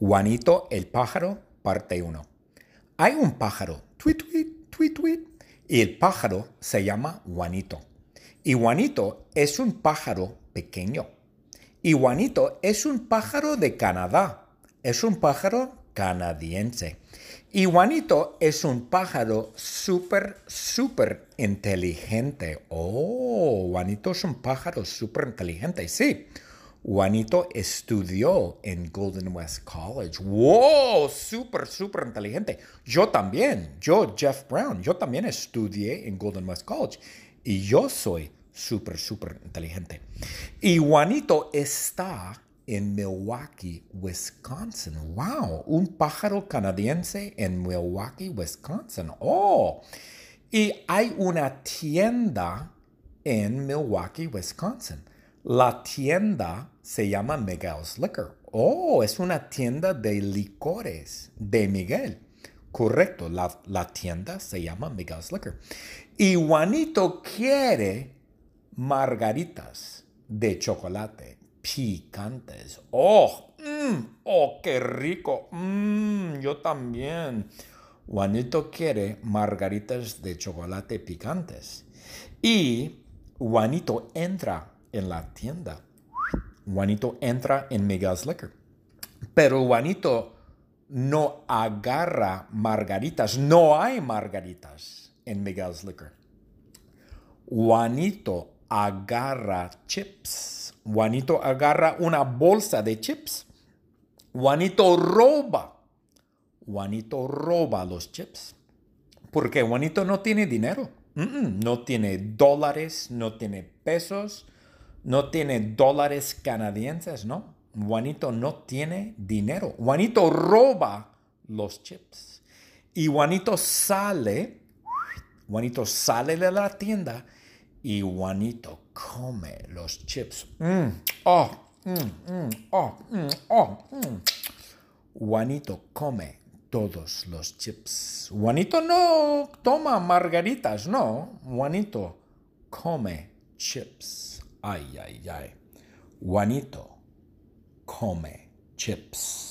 Juanito el pájaro, parte 1. Hay un pájaro, tweet, tweet, tweet, tweet, y el pájaro se llama Juanito. Y Juanito es un pájaro pequeño. Y Juanito es un pájaro de Canadá. Es un pájaro canadiense. Y Juanito es un pájaro súper, súper inteligente. Oh, Juanito es un pájaro súper inteligente. Sí. Juanito estudió en Golden West College. ¡Wow! Súper, súper inteligente. Yo también, yo, Jeff Brown, yo también estudié en Golden West College. Y yo soy súper, súper inteligente. Y Juanito está en Milwaukee, Wisconsin. ¡Wow! Un pájaro canadiense en Milwaukee, Wisconsin. ¡Oh! Y hay una tienda en Milwaukee, Wisconsin. La tienda se llama Miguel's Liquor. Oh, es una tienda de licores de Miguel. Correcto, la, tienda se llama Miguel's Liquor. Y Juanito quiere margaritas de chocolate picantes. Oh, mm, oh, qué rico. Mm, yo también. Juanito quiere margaritas de chocolate picantes. Y Juanito entra en la tienda. Juanito entra en Miguel's Liquor. Pero Juanito no agarra margaritas. No hay margaritas en Miguel's Liquor. Juanito agarra chips. Juanito agarra una bolsa de chips. Juanito roba. Juanito roba los chips. Porque Juanito no tiene dinero. no tiene dólares, no tiene pesos, no tiene dólares canadienses, ¿no? Juanito no tiene dinero. Juanito roba los chips. Y Juanito sale, Juanito sale de la tienda y Juanito come los chips. Mm, oh, mm, mm, oh, oh, Juanito come todos los chips. Juanito no toma margaritas, no. Juanito come chips. Ay, ay, ay. Juanito come chips.